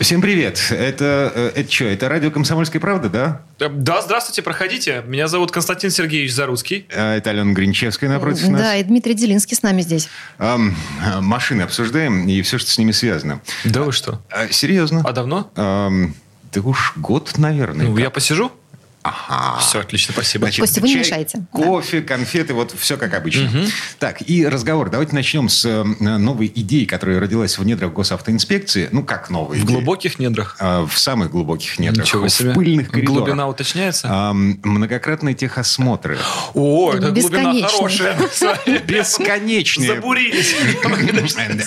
Всем привет. Это, э, это что, это радио «Комсомольская правда», да? Э, Да, здравствуйте, проходите. Меня зовут Константин Сергеевич Заруцкий. А, Это Алена Гринчевская напротив нас. Да, и Дмитрий Делинский с нами здесь. А, машины обсуждаем и все, что с ними связано. Да вы что? А, серьезно? А давно? Ам, да уж год, наверное. Ну, как. я посижу. Ага. Все, отлично, спасибо. Значит, Костя, вы не чай, мешайте. Кофе, конфеты, вот все как обычно. Так, и разговор. Давайте начнем с э, новой идеи, которая родилась в недрах госавтоинспекции. Ну, как новая В идея? глубоких недрах. А, В самых глубоких недрах. Ничего себе. В пыльных коридорах. Глубина уточняется? Ам, многократные техосмотры. О, это глубина Бесконечная. хорошая. Бесконечные. Забурились.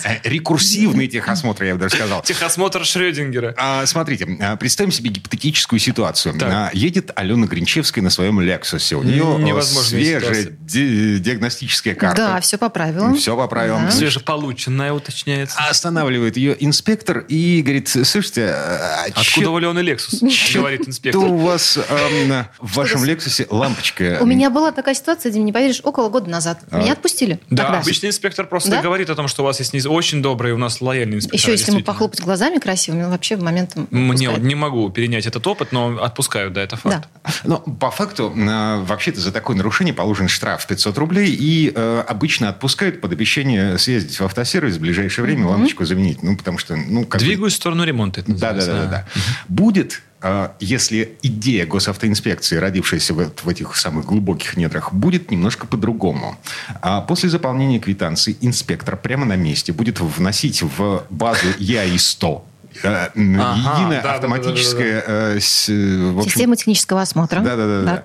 Э, Рекурсивные техосмотры, я бы даже сказал. Техосмотр Шрёдингера. А, смотрите, а, представим себе гипотетическую ситуацию. Так. А, Едет Алена Гринчевская на своем Лексусе. У нее Невозможная свежая ди- диагностическая карта. Да, все по правилам. Все по правилам. Да. Свежеполученная уточняется. Останавливает ее инспектор и говорит, слушайте, а Откуда чё- у Леоны Лексус? Говорит что инспектор. у вас ам, в вашем Лексусе лампочка? У меня была такая ситуация, Дим, не поверишь, около года назад. Меня отпустили. Да, обычный инспектор просто Да? говорит о том, что у вас есть очень добрые, у нас лояльные инспекторы. Еще если ему похлопать глазами красивыми, он вообще в момент Мне отпускает. не могу перенять этот опыт, но отпускаю, да, это факт. Но по факту, э, вообще-то за такое нарушение положен штраф в 500 рублей, и э, обычно отпускают под обещание съездить в автосервис в ближайшее время лампочку заменить. Ну, потому что... Ну, как бы- Двигаюсь в сторону ремонта. это Да, да, да, да, да. Будет, э, если идея госавтоинспекции, родившаяся в, в этих самых глубоких недрах, будет немножко по-другому. А после заполнения квитанции инспектор прямо на месте будет вносить в базу ЯИ-100 да, да, с, в общем, Система технического осмотра. да, да, да, да.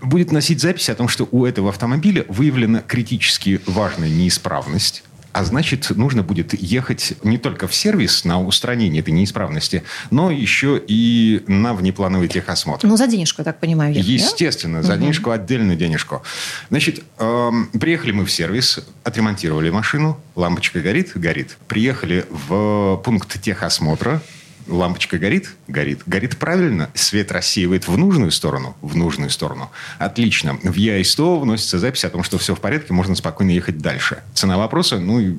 Будет носить запись о том, что у этого автомобиля выявлена критически важная неисправность. А значит, нужно будет ехать не только в сервис на устранение этой неисправности, но еще и на внеплановый техосмотр. Ну, за денежку, я так понимаю. да? Естественно, за денежку отдельную денежку. Значит, эм, приехали мы в сервис, отремонтировали машину, лампочка горит, горит. Приехали в пункт техосмотра, лампочка горит, горит, горит правильно, свет рассеивает в нужную сторону, в нужную сторону. Отлично. В ЯИ-100 вносится запись о том, что все в порядке, можно спокойно ехать дальше. Цена вопроса, ну,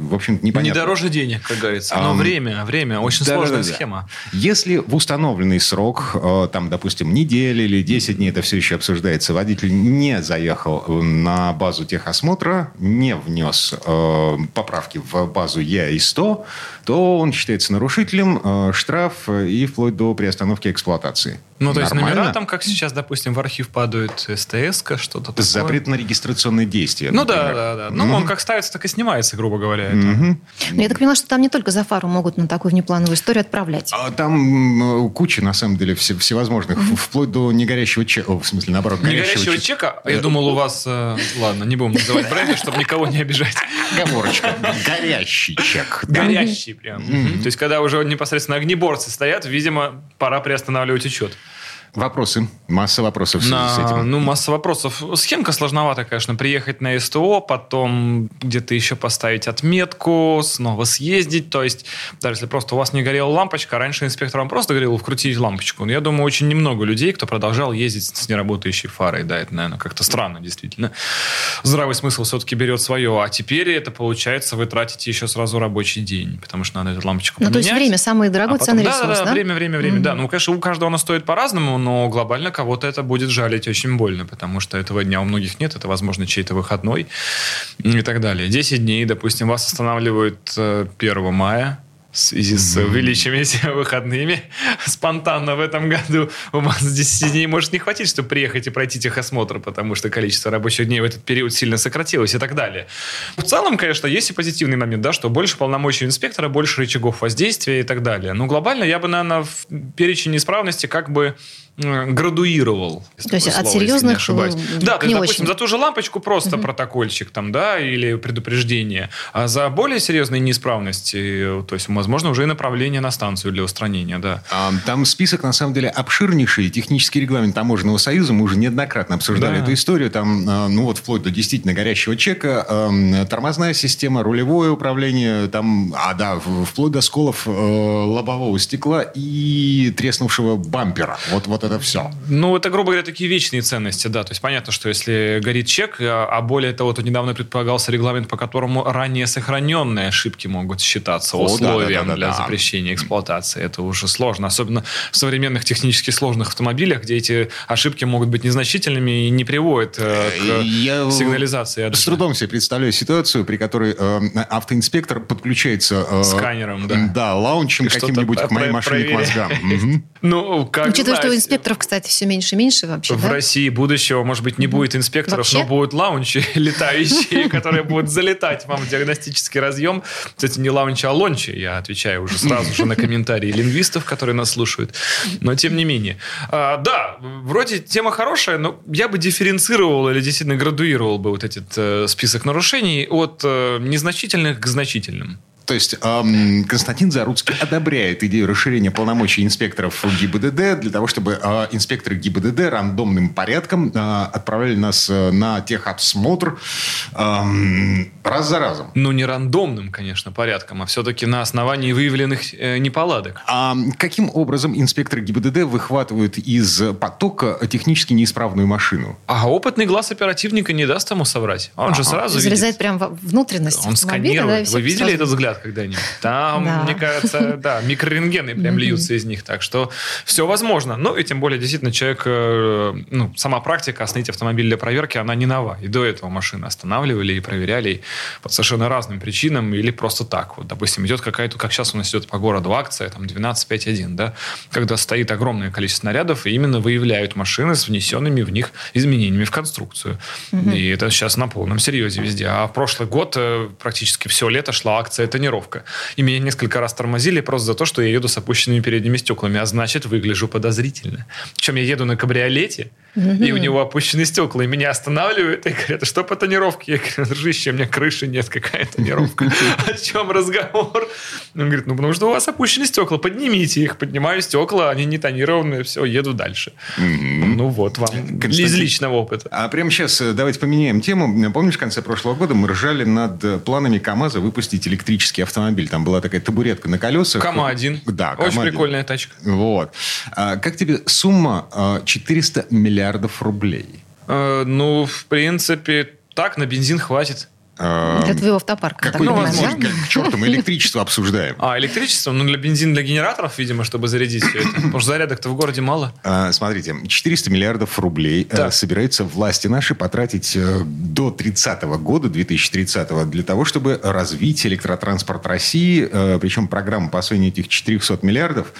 в общем-то, Не непонятно. дороже денег, как говорится. Но Ам, время, время. Очень Да, сложная да, да, схема. Если в установленный срок, э, там, допустим, неделя или 10 дней, это все еще обсуждается, водитель не заехал на базу техосмотра, не внес э, поправки в базу ЕАИ-100, то он считается нарушителем, э, штраф э, и вплоть до приостановки эксплуатации. Ну, то есть Нормально? номера там, как сейчас, допустим, в архив падают СТС, что-то такое. Запрет на регистрационные действия. Ну да, например. да, да. Ну, он как ставится, так и снимается, грубо говоря. это. Мгм. Но я так поняла, что там не только за фару могут на такую внеплановую историю отправлять. А Там м, куча, на самом деле, все- всевозможных, вплоть до негорящего чека, О, в смысле, наоборот, Не горящего горящего чека. чека, а я думал, у вас... э, Ладно, не будем называть бренды, чтобы никого не обижать. Оговорочка. Горящий чек. да. Горящий прям. То есть, когда уже непосредственно огнеборцы стоят, видимо, пора приостанавливать учет. Вопросы. Масса вопросов в связи с На, этим. ну, масса вопросов. Схемка сложновата, конечно. Приехать на СТО, потом где-то еще поставить отметку, снова съездить. То есть, даже если просто у вас не горела лампочка, раньше инспектор вам просто говорил вкрутить лампочку. Но я думаю, очень немного людей, кто продолжал ездить с неработающей фарой. Да, это, наверное, как-то странно, действительно. Здравый смысл все-таки берет свое. А теперь это, получается, вы тратите еще сразу рабочий день, потому что надо эту лампочку Ну, поменять. то есть время самый дорогой А потом- ценный да, ресурс, да, да? время, время, время, да. Ну, конечно, у каждого оно стоит по-разному, но глобально кого-то это будет жалить очень больно, потому что этого дня у многих нет, это, возможно, чей-то выходной и так далее. 10 дней, допустим, вас останавливают э, 1 мая, в связи с увеличившимися выходными спонтанно в этом году у вас 10 дней может не хватить, чтобы приехать и пройти техосмотр, потому что количество рабочих дней в этот период сильно сократилось и так далее. В целом, конечно, есть и позитивный момент, да, что больше полномочий инспектора, больше рычагов воздействия и так далее. Но глобально я бы, наверное, в перечень неисправности как бы э, градуировал. То есть от серьезных не ошибаюсь. э, Да, к то есть, допустим, очень. за ту же лампочку просто протокольчик там, да, или предупреждение. А за более серьезные неисправности, э, то есть, возможно, уже и направление на станцию для устранения, да. А, Там список, на самом деле, обширнейший. Технический регламент Таможенного союза. Мы уже неоднократно обсуждали Да. эту историю. Там, ну вот, вплоть до действительно горящего чека. а, Тормозная система, рулевое управление. Там, а, да, вплоть до сколов э, лобового стекла и треснувшего бампера. Вот, вот это все. Ну, это, грубо говоря, такие вечные ценности, да. То есть понятно, что если горит чек, а а более того, то недавно предполагался регламент, по которому ранее сохраненные ошибки могут считаться О, условием да, да, да, для да. запрещения эксплуатации. Это уже сложно. Особенно в современных технически сложных автомобилях, где эти ошибки могут быть незначительными и не приводят э, к Я сигнализации. С трудом себе представляю ситуацию, при которой э, автоинспектор подключается... э, Сканером, да. Да, лаунчем каким-нибудь к моей машине к мозгам. Ну, как Учитывая, что у. Инспекторов, кстати, все меньше и меньше вообще, В да? России будущего, может быть, не будет инспекторов, Вообще? но будут лаунчи летающие, которые будут залетать вам в диагностический разъем. Кстати, не лаунчи, а лончи. Я отвечаю уже сразу же на комментарии лингвистов, которые нас слушают. Но тем не менее. А, да, вроде тема хорошая, но я бы дифференцировал или действительно градуировал бы вот этот э, список нарушений от э, незначительных к значительным. То есть эм, Константин Заруцкий одобряет идею расширения полномочий инспекторов ГИБДД для того, чтобы э, инспекторы ГИБДД рандомным порядком э, отправляли нас э, на техобсмотр эм, раз за разом. Ну, не рандомным, конечно, порядком, а все-таки на основании выявленных э, неполадок. А каким образом инспекторы ГИБДД выхватывают из потока технически неисправную машину? А опытный глаз оперативника не даст ему соврать. Он же сразу видит. Залезает прям во внутренность Он да, сканирует. всё Вы видели сразу этот взгляд когда-нибудь? Там, Да. мне кажется, да, микрорентгены прям льются из них. Так что все возможно. Ну, и тем более, действительно, человек, э, ну, сама практика остановить автомобиль для проверки, она не нова. И до этого машины останавливали и проверяли по совершенно разным причинам или просто так. Вот, допустим, идет какая-то, как сейчас у нас идет по городу акция, там 12.5.1, да, когда стоит огромное количество снарядов и именно выявляют машины с внесенными в них изменениями в конструкцию. И это сейчас на полном серьезе везде. А в прошлый год э, практически все лето шла акция «Тонировка». И меня несколько раз тормозили просто за то, что я еду с опущенными передними стеклами, а значит, выгляжу подозрительно. Причем я еду на кабриолете, и у него опущены стекла, и меня останавливают и говорят, «А что по тонировке? Я говорю, дружище, у меня крыши нет, какая тонировка? О чем разговор? Он говорит, ну, потому что у вас опущены стекла, поднимите их. Поднимаю стекла, они не тонированные, все, еду дальше. Ну вот вам из личного опыта. А прямо сейчас э, давайте поменяем тему. Помнишь, в конце прошлого года мы ржали над э, планами КАМАЗа выпустить электрический автомобиль. Там была такая табуретка на колесах. КАМА-1. Да, Очень КАМА-1. прикольная тачка. Вот. А как тебе сумма э, 400 миллиардов рублей? Э, ну, в принципе, так, на бензин хватит. Э, Для твоего автопарка. Какой ну, бензин? да? К черту, мы электричество обсуждаем. А, электричество? Ну, для бензина, для генераторов, видимо, чтобы зарядить все это. Потому что зарядок-то в городе мало. А, Смотрите, 400 миллиардов рублей э, Так. собираются власти наши потратить э, до 30 года, 2030 для того, чтобы развить электротранспорт России. Э, Причем программа по освоению этих 400 миллиардов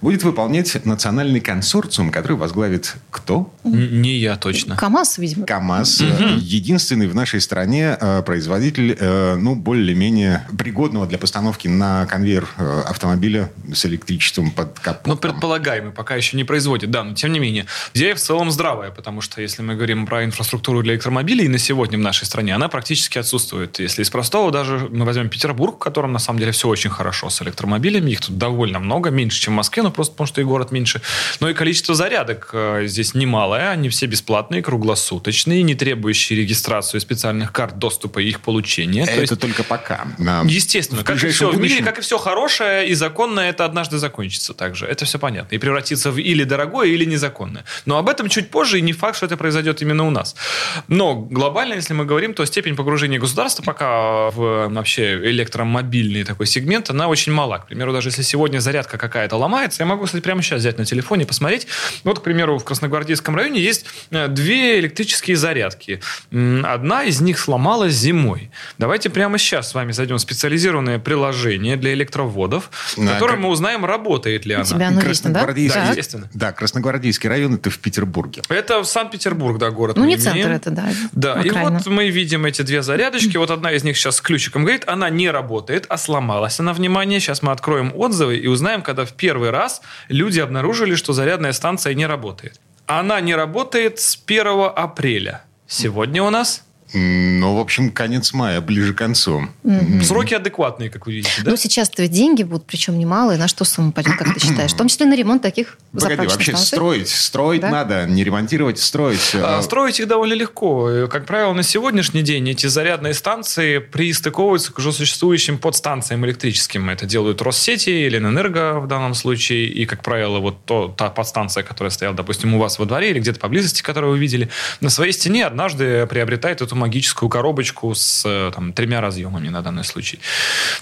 будет выполнять национальный консорциум, который возглавит кто? Не я точно. КАМАЗ, видимо. КАМАЗ. Э, Единственный в нашей стране э, производитель, э, ну, более-менее пригодного для постановки на конвейер э, автомобиля с электричеством под капотом. Ну, предполагаемый, пока еще не производит, да, но тем не менее. Идея в целом здравая, потому что если мы говорим про инфраструктуру для электромобилей на сегодня в нашей стране, она практически отсутствует. Если из простого даже мы возьмем Петербург, в котором на самом деле все очень хорошо с электромобилями, их тут довольно много, меньше, чем в Москве, но просто потому что и город меньше. Но и количество зарядок э, здесь немалое, они все бесплатные, круглосуточные, не требующие регистрацию специальных карт доступа их получения. То Это есть только пока. Естественно, в как и все в мире, как и все хорошее и законное, это однажды закончится также. Это все понятно. И превратится в или дорогое, или незаконное. Но об этом чуть позже, и не факт, что это произойдет именно у нас. Но глобально, если мы говорим, то степень погружения государства пока в вообще электромобильный такой сегмент, она очень мала. К примеру, даже если сегодня зарядка какая-то ломается, я могу, кстати, прямо сейчас взять на телефоне и посмотреть. Вот, к примеру, в Красногвардейском районе есть э, две электрические зарядки. Одна из них сломалась зимой зимой. Давайте прямо сейчас с вами зайдем в специализированное приложение для электроводов, в Да, котором как- мы узнаем, работает ли У она. тебя оно да? Красногвардейский, Да, Так. естественно. да, Красногвардейский район это в Петербурге. Это Санкт-Петербург, да, город. Ну, не имеем. центр это, да. Да, и окраина. вот мы видим эти две зарядочки. Вот одна из них сейчас с ключиком говорит, она не работает, а сломалась она, внимание. Сейчас мы откроем отзывы и узнаем, когда в первый раз люди обнаружили, что зарядная станция не работает. Она не работает с 1 апреля. Сегодня у нас Ну, в общем, конец мая, ближе к концу. сроки адекватные, как вы видите, да? Ну, сейчас-то ведь деньги будут, причем немалые. На что сумма пойдет, как ты считаешь? В том числе на ремонт таких Погоди, вообще станций. строить, строить Да? надо, не ремонтировать, строить. А, А, Строить их довольно легко. Как правило, на сегодняшний день эти зарядные станции пристыковываются к уже существующим подстанциям электрическим. Это делают Россети или Энерго в данном случае. И, как правило, вот то, та подстанция, которая стояла, допустим, у вас во дворе или где-то поблизости, которую вы видели, на своей стене однажды приобретает эту магическую коробочку с э, там, тремя разъемами на данный случай.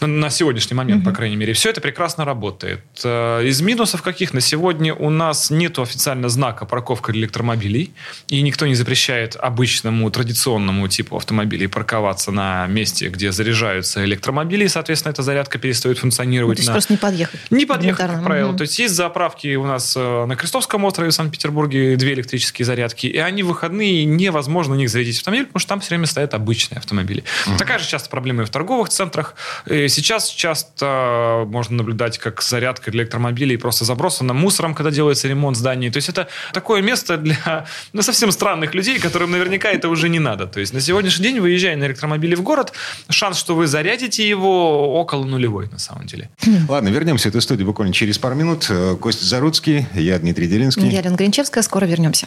Ну, На сегодняшний момент, по крайней мере. Все это прекрасно работает. Э, Из минусов каких на сегодня у нас нету официально знака парковка для электромобилей, и никто не запрещает обычному традиционному типу автомобилей парковаться на месте, где заряжаются электромобили, и, соответственно, эта зарядка перестает Ну, функционировать то есть на... просто не подъехать. Не подъехать, как правило. Мгм. То есть есть заправки у нас э, на Крестовском острове в Санкт-Петербурге, две электрические зарядки, и они в выходные невозможно на них зарядить автомобиль, потому что там все время стоят обычные автомобили. Такая же часто проблема и в торговых центрах. И сейчас часто можно наблюдать, как зарядка для электромобилей просто забросана мусором, когда делается ремонт зданий. То есть это такое место для ну, совсем странных людей, которым наверняка это уже не надо. То есть на сегодняшний день, выезжая на электромобиле в город, шанс, что вы зарядите его, около нулевой на самом деле. Ладно, вернемся в эту студию буквально через пару минут. Э, Костя Заруцкий, я Дмитрий Делинский. Я Лена Гринчевская, скоро вернемся.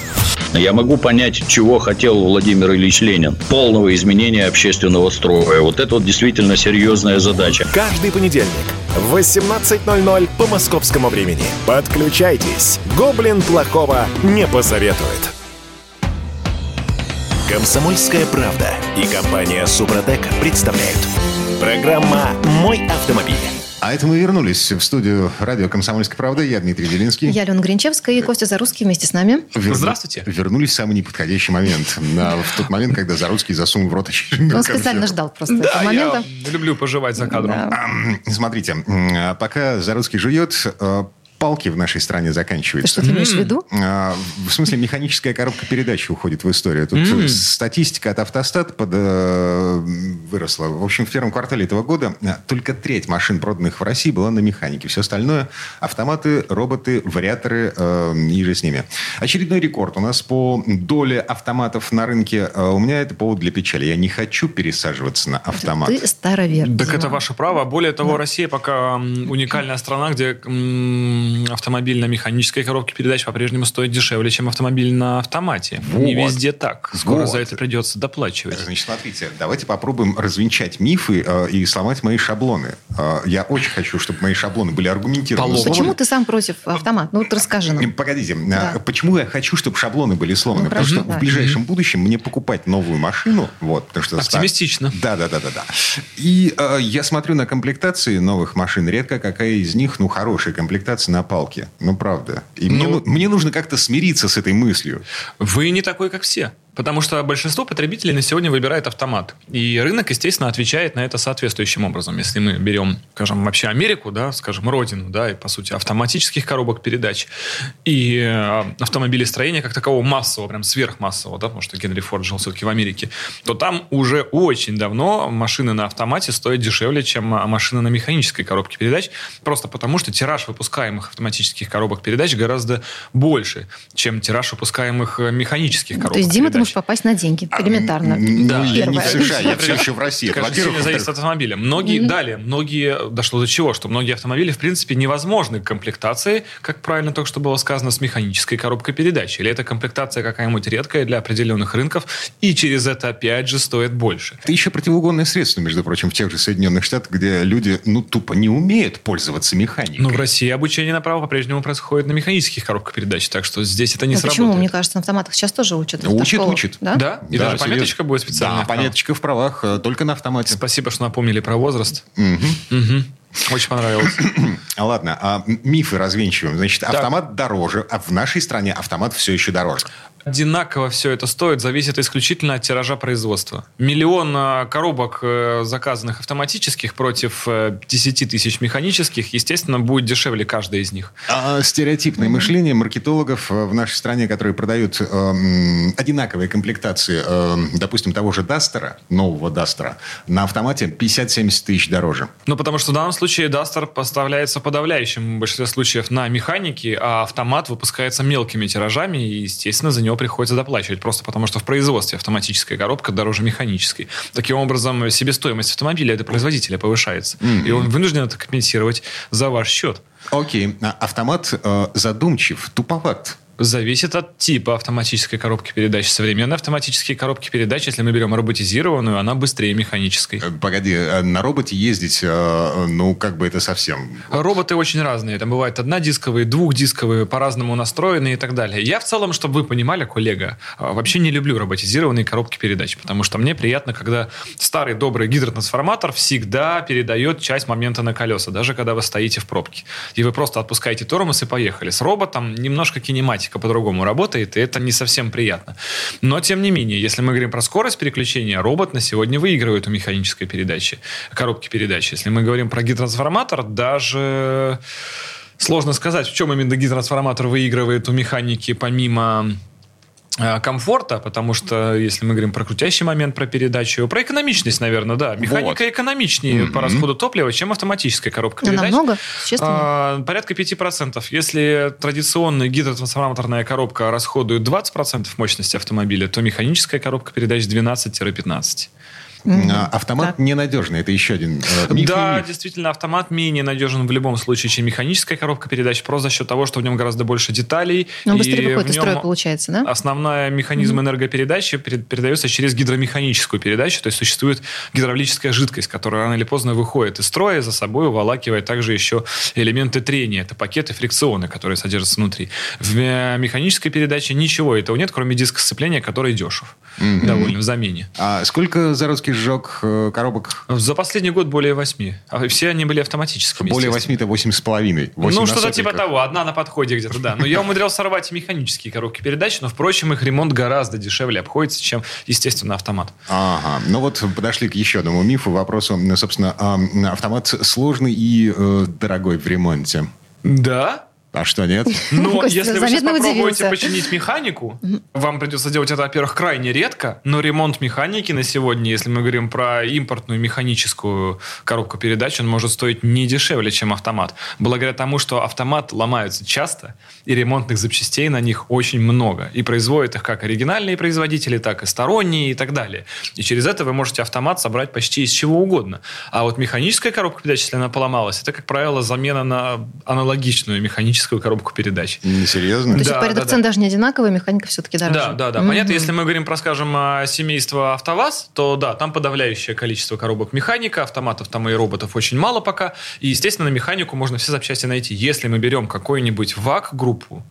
Я могу понять, чего хотел Владимир Ильич Ленин. Полного изменения общественного строя. Вот это вот действительно серьезная задача. Каждый понедельник в 18.00 по московскому времени. Подключайтесь. Гоблин плохого не посоветует. Комсомольская правда и компания Супротек представляют. Программа «Мой автомобиль». А это мы вернулись в студию радио «Комсомольская правда». Я Дмитрий Делинский. Я Лена Гринчевская и Костя Зарусский вместе с нами. Верну- Здравствуйте. Вернулись в самый неподходящий момент. На- в тот момент, когда Заруцкий засунул в рот очередную Он специально ждал просто Да, этого момента. я люблю пожевать за кадром. Да. Смотрите, а пока Заруцкий жует, э, палки в нашей стране Ты заканчиваются. что, ты имеешь в виду? А, В смысле, механическая коробка передач уходит в историю. Тут М. статистика от автостат под, э, выросла. В общем, в первом квартале этого года э, только треть машин, проданных в России, была на механике. Все остальное – автоматы, роботы, вариаторы э, и же с ними. Очередной рекорд у нас по доле автоматов на рынке. Э, У меня это повод для печали. Я не хочу пересаживаться на автомат. Ты старовер. Так это ваше право. Более того, Россия пока уникальная страна, где м, автомобиль на механической коробке передач по-прежнему стоит дешевле, чем автомобиль на автомате. Не Вот. везде так. Скоро Вот. за это придется доплачивать. Значит, смотрите, давайте попробуем развенчать мифы э, и сломать мои шаблоны. Э, я очень хочу, чтобы мои шаблоны были аргументированы. Поломаны. Почему ты сам против автомат? Ну, вот расскажи Э, нам. Погодите, Да. а почему я хочу, чтобы шаблоны были сломаны? Ну, потому что да. в ближайшем будущем мне покупать новую машину, вот, потому что Оптимистично. Да, да, да, да, да. И э, я смотрю на комплектации новых машин, редко какая из них, ну, хорошая комплектация на палке, ну, правда. И мне, Ну- ну- мне нужно как-то смириться с этой мыслью. Вы не такой, как все. Потому что большинство потребителей на сегодня выбирает автомат. И рынок, естественно, отвечает на это соответствующим образом. Если мы берем, скажем, вообще Америку, да, скажем, родину, да, и, по сути, автоматических коробок передач и э, автомобилестроения как такового массового, прям сверхмассового, да, потому что Генри Форд жил все-таки в Америке, то там уже очень давно машины на автомате стоят дешевле, чем а, машины на механической коробке передач, просто потому что тираж выпускаемых автоматических коробок передач гораздо больше, чем тираж выпускаемых э, механических коробок То есть Дима передач. Передач. попасть на деньги? Элементарно. Ну, Да. я не в. США, я все еще в России. Это, во-первых. сильно зависит от автомобиля. Многие, далее, многие, дошло до чего, что многие автомобили, в принципе, невозможны к комплектации, как правильно только что было сказано, с механической коробкой передач. Или эта комплектация какая-нибудь редкая для определенных рынков, и через это, опять же, стоит больше. Это еще противоугонное средство, между прочим, в тех же Соединенных Штатах, где люди, ну, тупо не умеют пользоваться механикой. Но в России обучение направо по-прежнему происходит на механических коробках передач, так что здесь это не Ну, сработает. почему? Мне кажется, на автоматах сейчас тоже учат. Учат, учат. Да? Да? И даже серьезно. пометочка будет специальная. Да, пометочка в правах, э, только на автомате. Спасибо, что напомнили про возраст. Мгм. Очень понравилось. А, Ладно, а мифы развенчиваем. Значит, Так. автомат дороже, а в нашей стране автомат все еще дороже. Одинаково все это стоит, зависит исключительно от тиража производства. Миллион э, коробок, э, заказанных автоматических, против э, 10 тысяч механических, естественно, будет дешевле каждая из них. А стереотипное мышление маркетологов э, в нашей стране, которые продают э, одинаковые комплектации, э, допустим, того же Дастера, нового Дастера, на автомате 50-70 тысяч дороже. Ну, потому что в данном случае Duster поставляется в подавляющем большинстве случаев на механике, а автомат выпускается мелкими тиражами, и, естественно, за него приходится доплачивать, просто потому что в производстве автоматическая коробка дороже механической. Таким образом, себестоимость автомобиля это производителя повышается, и он вынужден это компенсировать за ваш счет. Окей, а автомат э, задумчив, туповат. Зависит от типа автоматической коробки передач. Современные автоматические коробки передач, если мы берем роботизированную, она быстрее механической. Э, Погоди, э, на роботе ездить, э, ну, как бы это совсем... Роботы очень разные. Там бывают однодисковые, двухдисковые, по-разному настроенные и так далее. Я в целом, чтобы вы понимали, коллега, вообще не люблю роботизированные коробки передач, потому что мне приятно, когда старый добрый гидротрансформатор всегда передает часть момента на колеса, даже когда вы стоите в пробке. И вы просто отпускаете тормоз и поехали. С роботом немножко кинематика по-другому работает, и это не совсем приятно. Но, тем не менее, если мы говорим про скорость переключения, робот на сегодня выигрывает у механической передачи, коробки передач. Если мы говорим про гидротрансформатор, даже сложно сказать, в чем именно гидротрансформатор выигрывает у механики помимо комфорта, потому что если мы говорим про крутящий момент, про передачу, про экономичность, наверное, да. Механика экономичнее по расходу топлива, чем автоматическая коробка Да, передач. намного, существенно. А, порядка 5%. Если традиционная гидротрансформаторная коробка расходует 20% мощности автомобиля, то механическая коробка передач 12-15%. А, Автомат Так. ненадежный, это еще один э, миф да, миф. действительно, автомат менее надежен в любом случае, чем механическая коробка передач, просто за счет того, что в нем гораздо больше деталей. Он быстрее выходит в из строя, получается, да? Основной механизм энергопередачи перед- передается через гидромеханическую передачу, то есть существует гидравлическая жидкость, которая рано или поздно выходит из строя, и за собой уволакивает также еще элементы трения, это пакеты фрикционы, которые содержатся внутри. В э, механической передаче ничего этого нет, кроме диска сцепления, который дешев довольно в замене. А сколько Зародский сжег э, коробок? За последний год более восьми. А все они были автоматическими. Более естественно. 8 это 8 с половиной. Ну, что-то типа того. Одна на подходе где-то, да. Но я умудрялся сорвать и механические коробки передач, но, впрочем, их ремонт гораздо дешевле обходится, чем, естественно, автомат. Ага. Ну вот подошли к еще одному мифу, вопросу. Ну, Собственно, автомат сложный и э, дорогой в ремонте. Да? А что, нет? Но Костя если вы сейчас попробуете удивился. починить механику, вам придется делать это, во-первых, крайне редко, но ремонт механики на сегодня, если мы говорим про импортную механическую коробку передач, он может стоить не дешевле, чем автомат. Благодаря тому, что автомат ломаются часто, и ремонтных запчастей на них очень много. И производят их как оригинальные производители, так и сторонние и так далее. И через это вы можете автомат собрать почти из чего угодно. А вот механическая коробка передач, если она поломалась, это, как правило, замена на аналогичную механическую коробку передач. Не серьезно? То есть Да, порядок да, цен да. даже не одинаковый, механика все-таки дороже. Да, да, да. Мгм. Понятно, если мы говорим про, скажем, а, семейство АвтоВАЗ, то да, там подавляющее количество коробок механика, автоматов там и роботов очень мало пока. И, естественно, на механику можно все запчасти найти. Если мы берем какую-нибудь ВАК-группу,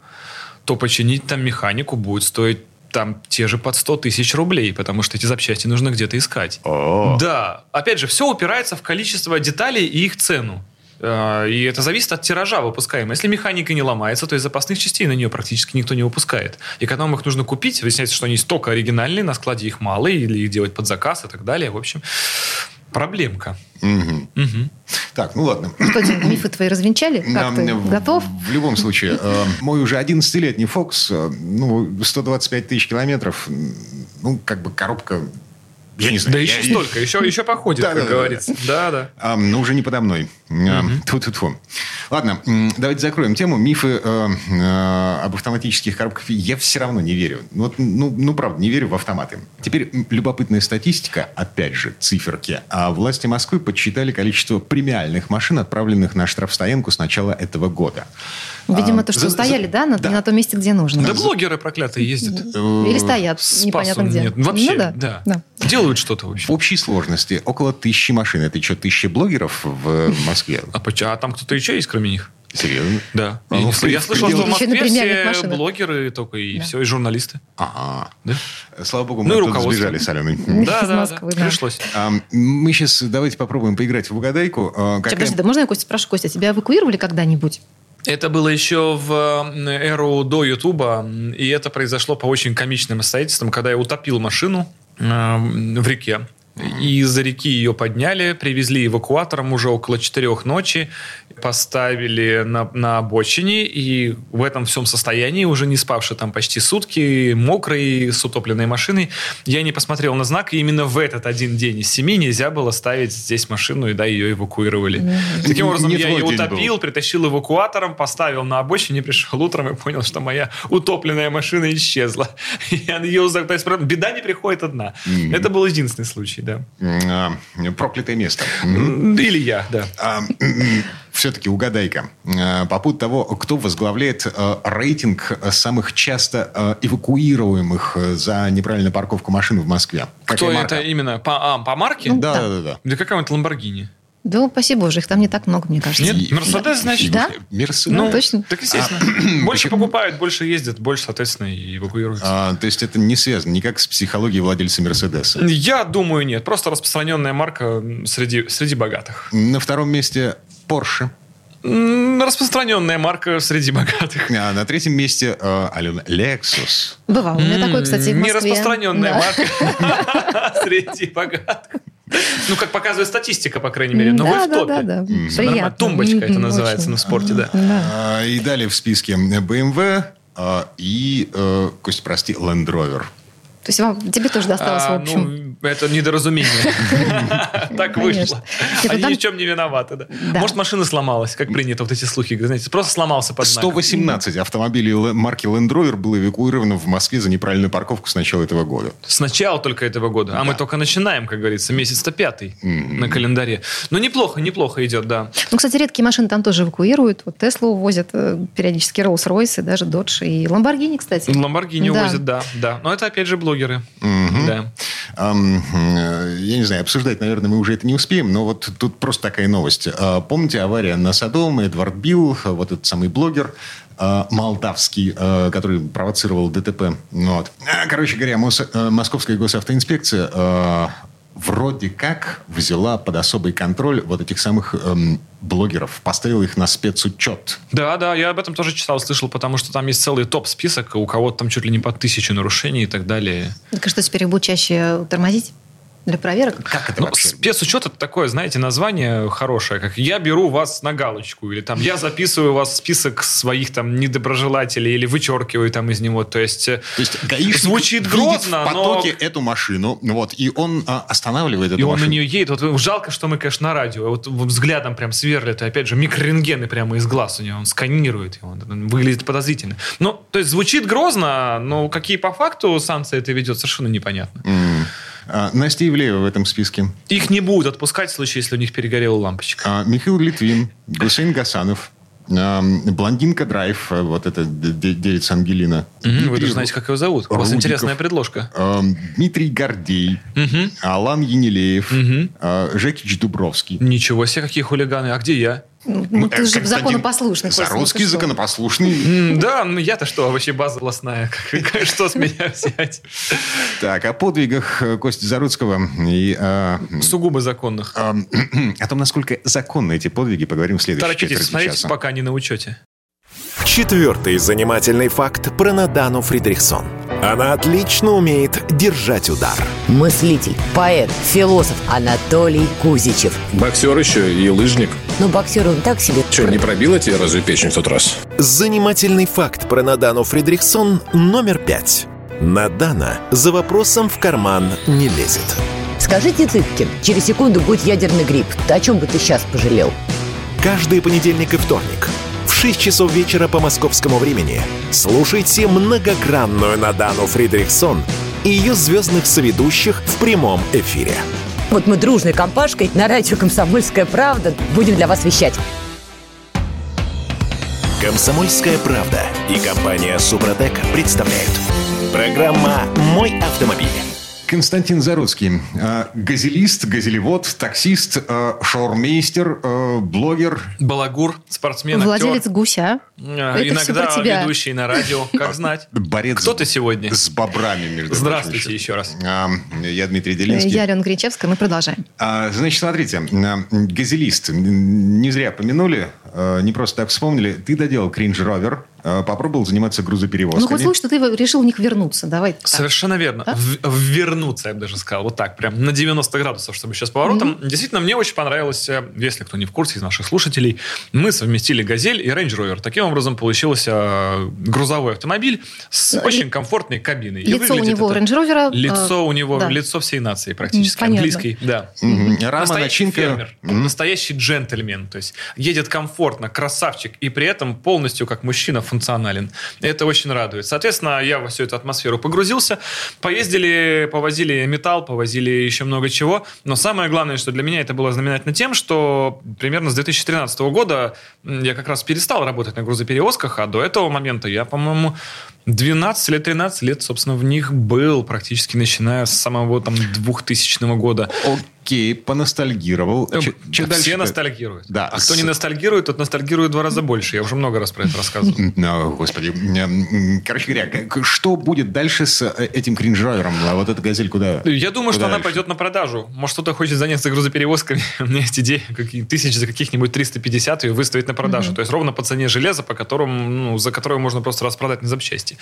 то починить там механику будет стоить там те же под 100 тысяч рублей, потому что эти запчасти нужно где-то искать. О. Да, опять же, все упирается в количество деталей и их цену. Э, И это зависит от тиража выпускаемого. Если механика не ломается, то из запасных частей на нее практически никто не выпускает. И когда вам их нужно купить, выясняется, что они столько оригинальные, на складе их мало, или их делать под заказ и так далее. В общем, проблемка. Мгм. Мгм. Так, ну ладно. Что, Дим, мифы твои развенчали? Как Нам, ты? в- Готов? В, любом случае, э, мой уже 11-летний Фокс, э, ну, 125 тысяч километров, ну, как бы коробка, я не знаю. Да я- еще столько, еще, еще походит, Да, как да, да, говорится. Да, да. А, ну, уже не подо мной. Тьфу-тьфу-тьфу. Ладно, давайте закроем тему. Мифы э, э, об автоматических коробках. Я все равно не верю. Ну, Вот, ну, ну, правда, не верю в автоматы. Теперь любопытная статистика, опять же, циферки. А власти Москвы подсчитали количество премиальных машин, отправленных на штрафстоянку с начала этого года. Видимо, А, то, что за- стояли, за- да, на, да. на том месте, где нужно. Да блогеры проклятые ездят. Или стоят, С непонятно где. нет. Вообще, Ну да, да. да. Делают что-то, в В общей сложности около тысячи машин. Это что, тысяча блогеров в Москве? А, поч- а там кто-то еще есть, кроме них? Серьезно? Да. А, я, ну, я слышал, что в Москве все блогеры только и Да. все, и журналисты. Ага. Да? Слава богу, Ну мы оттуда руководство. сбежали с Аленой. Да, да, Москвы, да. да. Пришлось. А, Мы сейчас давайте попробуем поиграть в угадайку. А, какая- Подожди, да можно я Костя спрошу? Костя, тебя эвакуировали когда-нибудь? Это было еще в эру до Ютуба, и это произошло по очень комичным обстоятельствам, когда я утопил машину э, в реке. И из-за реки ее подняли, привезли эвакуатором уже около четырех ночи, поставили на, на обочине, и в этом всем состоянии, уже не спавший там почти сутки, мокрый, с утопленной машиной, я не посмотрел на знак, и именно в этот один день из семи нельзя было ставить здесь машину, и да, ее эвакуировали. Таким образом, Не я ее день был. утопил, притащил эвакуатором, поставил на обочине, пришел утром и понял, что моя утопленная машина исчезла. Я ее, за- то есть, правда, беда не приходит одна. Это был единственный случай, да. А, Проклятое место. Или я, да. А, Все-таки угадайка. А, По поводу того, кто возглавляет рейтинг самых часто эвакуируемых э, за неправильную парковку машин в Москве. Кто это именно? По, а, по марке? Да, Да. да, да, да. Да какая-нибудь Ламборгини? Да, спасибо боже, их там не так много, мне кажется. Нет? Мерседес, значит? Да? Мерседес. Ну, точно. Так естественно. Больше покупают, больше ездят, больше, соответственно, и эвакуируются. А, то есть это не связано никак с психологией владельца Мерседеса. Я думаю, нет. Просто распространенная марка среди, среди богатых. На втором месте Porsche. Распространенная марка среди богатых. А на третьем месте э, Алена Lexus. Бывало. У меня такой, кстати, в Не Москве. распространенная Да. марка среди богатых. Ну, как показывает статистика, по крайней мере. Но да, вы в топе. да, да. Нормально. Приятно. Тумбочка это называется очень. на спорте, да. Да. А, И далее в списке BMW э, и, э, Кость, прости, Land Rover. То есть вам, тебе тоже досталось, А, в общем. ну, это недоразумение. Так вышло. Ну Они там- ни в чем не виноваты. Может, машина сломалась, как принято вот эти слухи. Знаете, просто сломался под знак. 118 автомобилей марки Land Rover было эвакуировано в Москве за неправильную парковку с начала этого года. С начала только этого года. А мы только начинаем, как говорится, месяц-то пятый на календаре. Но неплохо, неплохо идет, да. Ну, кстати, редкие машины там тоже эвакуируют. Вот Теслу увозят э, периодически Rolls-Royce, даже Dodge и Lamborghini, кстати. Ламборгини Да. увозят, да, да. Но это опять же блогеры. Да. Ам, э, я не знаю, обсуждать, наверное, мы уже это не успеем, но вот тут просто такая новость. А, Помните авария на Садом, Эдвард Билл, вот этот самый блогер, а, молдавский, а, который провоцировал ДТП. Ну Вот. Короче говоря, Мос- э, Московская госавтоинспекция вроде как взяла под особый контроль вот этих самых эм, блогеров, поставила их на спецучет. Да, да, я об этом тоже читал, слышал, потому что там есть целый топ-список, у кого-то там чуть ли не по тысячу нарушений и так далее. Так что теперь их будут чаще тормозить для проверок? Как это Ну, вообще? спецучет это такое, знаете, название хорошее, как я беру вас на галочку, или там я записываю вас в список своих там недоброжелателей, или вычеркиваю там из него. То есть, э, То есть гаишник звучит грозно, в потоке но... эту машину, вот, и он а, останавливает эту И он на машину. нее едет. Вот жалко, что мы, конечно, на радио. Вот взглядом прям сверлит. И опять же, микрорентгены прямо из глаз у него. Он сканирует его. Он выглядит подозрительно. Ну, то есть звучит грозно, но какие по факту санкции это ведет, совершенно непонятно. М. А, Настя Ивлеева в этом списке. Их не будут отпускать в случае, если у них перегорела лампочка. А, Михаил Литвин, Гусейн Гасанов, а, Блондинка Драйв, вот д- девица Ангелина. Мгм, Вы даже знаете, как его зовут. У вас Рудиков. интересная предложка. а, Дмитрий Гордей, Мгм. Алан Енилеев, Мгм. а, Жекич Дубровский. Ничего себе, какие хулиганы. А где я? Ну, ты Э, же Константин законопослушный. Костя, ну ты Заруцкий что? законопослушный. Да, ну я-то что, вообще база областная. Как- Что с меня взять? Так, о подвигах э, Кости Заруцкого и Сугубо законных. о том, насколько законны эти подвиги, поговорим в следующей Торопитесь, четверти смотрите, пока не на учете. Четвертый занимательный факт про Надану Фридрихсон. Она отлично умеет держать удар. Мыслитель, поэт, философ Анатолий Кузичев. Боксер еще и лыжник. Ну, боксер он так себе. Че, не пробила тебе разве печень в тот раз? Занимательный факт про Надану Фридрихсон номер пять. Надана за вопросом в карман не лезет. Скажите, Цыпкин, через секунду будет ядерный грипп. Ты о чем бы ты сейчас пожалел? Каждый понедельник и вторник 6 часов вечера по московскому времени слушайте многогранную Надану Фридрихсон и ее звездных соведущих в прямом эфире. Вот мы дружной компашкой на радио «Комсомольская правда» будем для вас вещать. Комсомольская правда и компания Супротек представляют. Программа «Мой автомобиль». Константин Заруцкий. э, Газелист, газелевод, таксист, э, шоурмейстер, э, блогер. Балагур, спортсмен, Владелец актер. гуся. Это Иногда ведущий на радио, как знать. Борец Кто ты сегодня? с бобрами, между Здравствуйте прочим. еще раз. А, Я Дмитрий Делинский. Я Алена Гринчевская, мы продолжаем. А, Значит, смотрите, газелист, не зря помянули, не просто так вспомнили. Ты доделал кринж-ровер, а, попробовал заниматься Ну, грузоперевозками. хоть слышь, что ты решил в них вернуться. Давай. так. Совершенно верно. Да? В- Ввернуться, я бы даже сказал. Вот так, прям на 90 градусов, чтобы сейчас поворотом. Действительно, мне очень понравилось, э, если кто не в курсе из наших слушателей, мы совместили «Газель» и Range Rover. Таким образом, получился э, грузовой автомобиль с Ну, очень комфортной кабиной. И Лицо у него это- Range Rover. Лицо э, у него, да. лицо всей нации практически, понятно. английский, да. Мгм. Рама, Настоящий начинка. фермер, Мгм. настоящий джентльмен, то есть едет комфортно, красавчик, и при этом полностью как мужчина функционален. Это очень радует. Соответственно, я во всю эту атмосферу погрузился, поездили, повозили металл, повозили еще много чего, но самое главное, что для меня это было знаменательно тем, что примерно с 2013 года я как раз перестал работать на грузоперевозках, а до этого момента я, по-моему, 12 или 13 лет, собственно, в них был, практически начиная с самого там 2000 года. Окей, поностальгировал. Э, Че- че Все дальше-то? ностальгируют. Да. А кто не ностальгирует, тот ностальгирует в два раза больше. Я уже много раз про это рассказывал. Ну, господи. Короче говоря, что будет дальше с э, этим кринж-ровером? А вот эта газель куда? Я думаю, что Куда она дальше? пойдет на продажу. Может, кто-то хочет заняться грузоперевозками. У меня есть идея, какие тысяч за каких-нибудь 350 ее выставить на продажу. То есть ровно по цене железа, по которому, ну, за которое можно просто распродать на запчасти.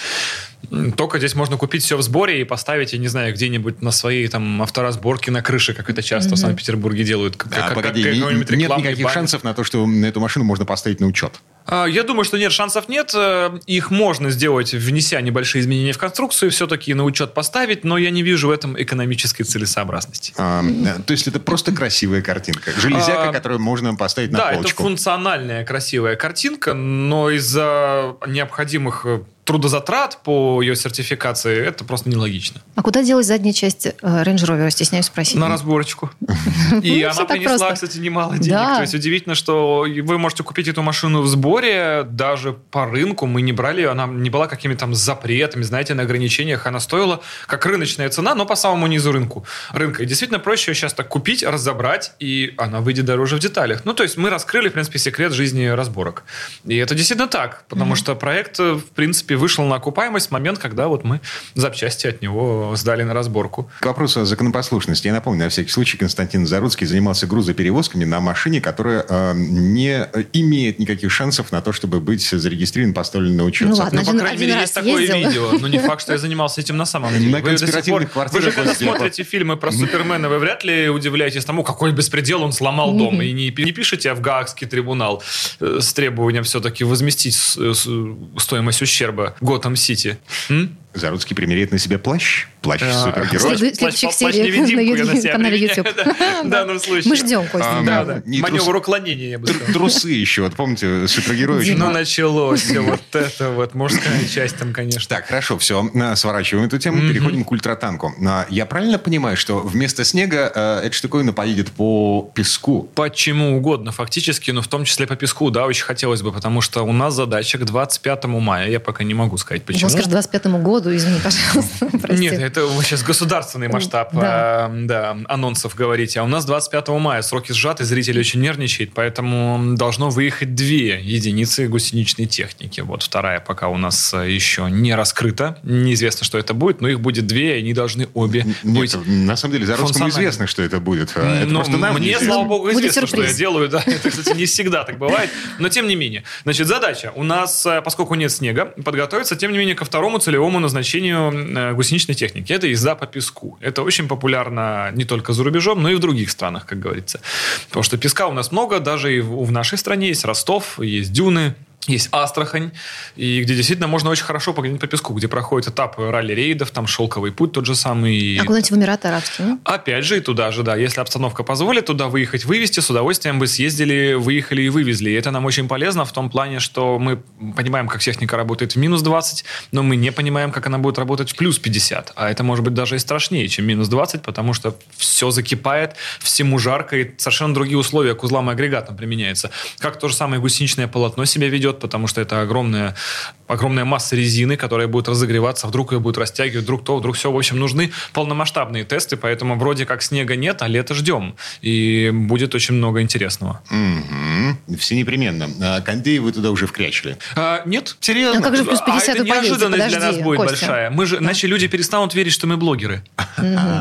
Только здесь можно купить все в сборе и поставить, я не знаю, где-нибудь на своей там авторазборке на крыше, как это часто в Санкт-Петербурге делают. Как, А, как- погоди, как не- нет никаких баннер. шансов на то, что эту машину можно поставить на учет. А, Я думаю, что нет, шансов нет. Э, Их можно сделать, внеся небольшие изменения в конструкцию, все-таки на учет поставить, но я не вижу в этом экономической целесообразности. А, э, то есть это просто красивая картинка. Железяка, А, которую можно поставить на да, это полочку. функциональная, красивая картинка, но из-за необходимых э, трудозатрат по ее сертификации это просто нелогично. А куда делась задняя часть э, Range Rover, стесняюсь спросить? На разборочку. И Ну, она всё так принесла, кстати, немало денег. То есть удивительно, что вы можете купить эту машину в сборе даже по рынку. Мы не брали ее, она не была какими-то там запретами, знаете, на ограничениях. Она стоила как рыночная цена, но по самому низу рынку. рынка. И действительно проще ее сейчас так купить, разобрать, и она выйдет дороже в деталях. Ну, то есть мы раскрыли, в принципе, секрет жизни разборок. И это действительно так, потому что проект, э, в принципе, вышел на окупаемость в момент, когда вот мы запчасти от него сдали на разборку. К вопросу о законопослушности. Я напомню, на всякий случай, Константин Заруцкий занимался грузоперевозками на машине, которая э, не имеет никаких шансов на то, чтобы быть зарегистрирован, поставлен на учет. Ну ладно, Ну, по один- крайней один мере, раз есть такое ездил. видео. Но не факт, что я занимался этим на самом деле. На Вы до сих конспиративных пор- Вы же, когда смотрите фильмы про Супермена, вы вряд ли удивляетесь тому, какой беспредел он сломал дом. И не, не пишете в Гаагский трибунал э, с требованием все-таки возместить с- стоимость ущерба Готэм-Сити. М? Заруцкий примеряет на себя плащ. Плащ А, супергероя. Плащ- следующих плащ сериях на канале YouTube. в данном случае. Мы ждем, Костя. А. Не Маневр уклонения, я бы сказал. Трусы еще. Вот помните, супергерой очень... Ну, началось все вот это вот. Мужская часть там, конечно. Так, хорошо, все, сворачиваем эту тему, переходим к ультратанку. А, Я правильно понимаю, что вместо снега э, эта штуковина поедет по песку? Почему угодно, фактически, но в том числе по песку, да, очень хотелось бы, потому что у нас задача к 25 мая, я пока не могу сказать, почему. Он скажет 25 году, извини, пожалуйста. прости. Нет, это вы сейчас государственный масштаб Да. э, да, анонсов говорите. А у нас 25 мая сроки сжаты, зритель очень нервничает, поэтому должно выехать две единицы гусеничной техники. Вот вторая пока у нас э, еще не раскрыта. Неизвестно, что это будет, но их будет две, и они должны обе быть на самом деле, Заруцкому функциональны. известно, что это будет. а Это просто нам мне, неизвестно. слава богу, известно, что я делаю. Да, это, кстати, не всегда так бывает. Но тем не менее. Значит, задача. У нас, э, поскольку нет снега, подготовиться, тем не менее, ко второму целевому назначению э, гусеничной техники. Это езда по песку. Это очень популярно не только за рубежом, но и в других странах, как говорится. Потому что песка у нас много, даже и в, в нашей стране есть Ростов, есть дюны, Есть Астрахань, и где действительно можно очень хорошо погонять по песку, где проходят этапы ралли-рейдов, там шелковый путь тот же самый. А куда-нибудь в Эмираты Арабские? ну? Опять же и туда же, да. Если обстановка позволит туда выехать, вывести, с удовольствием бы съездили, выехали и вывезли. И это нам очень полезно в том плане, что мы понимаем, как техника работает в минус 20, но мы не понимаем, как она будет работать в плюс 50. А это может быть даже и страшнее, чем минус 20, потому что все закипает, всему жарко, и совершенно другие условия к узлам и агрегатам применяются. Как то же самое гусеничное полотно себя ведет, потому что это огромная, огромная масса резины, которая будет разогреваться, вдруг ее будет растягивать, вдруг то, вдруг все. В общем, нужны полномасштабные тесты, поэтому вроде как снега нет, а лето ждем. И будет очень много интересного. Мгм. Все непременно. А Кондеи вы туда уже вкрячили. А, нет, серьезно. Ну, как же плюс 50 а это неожиданность для Подожди, нас будет Костя. большая. Мы же, Иначе люди перестанут верить, что мы блогеры.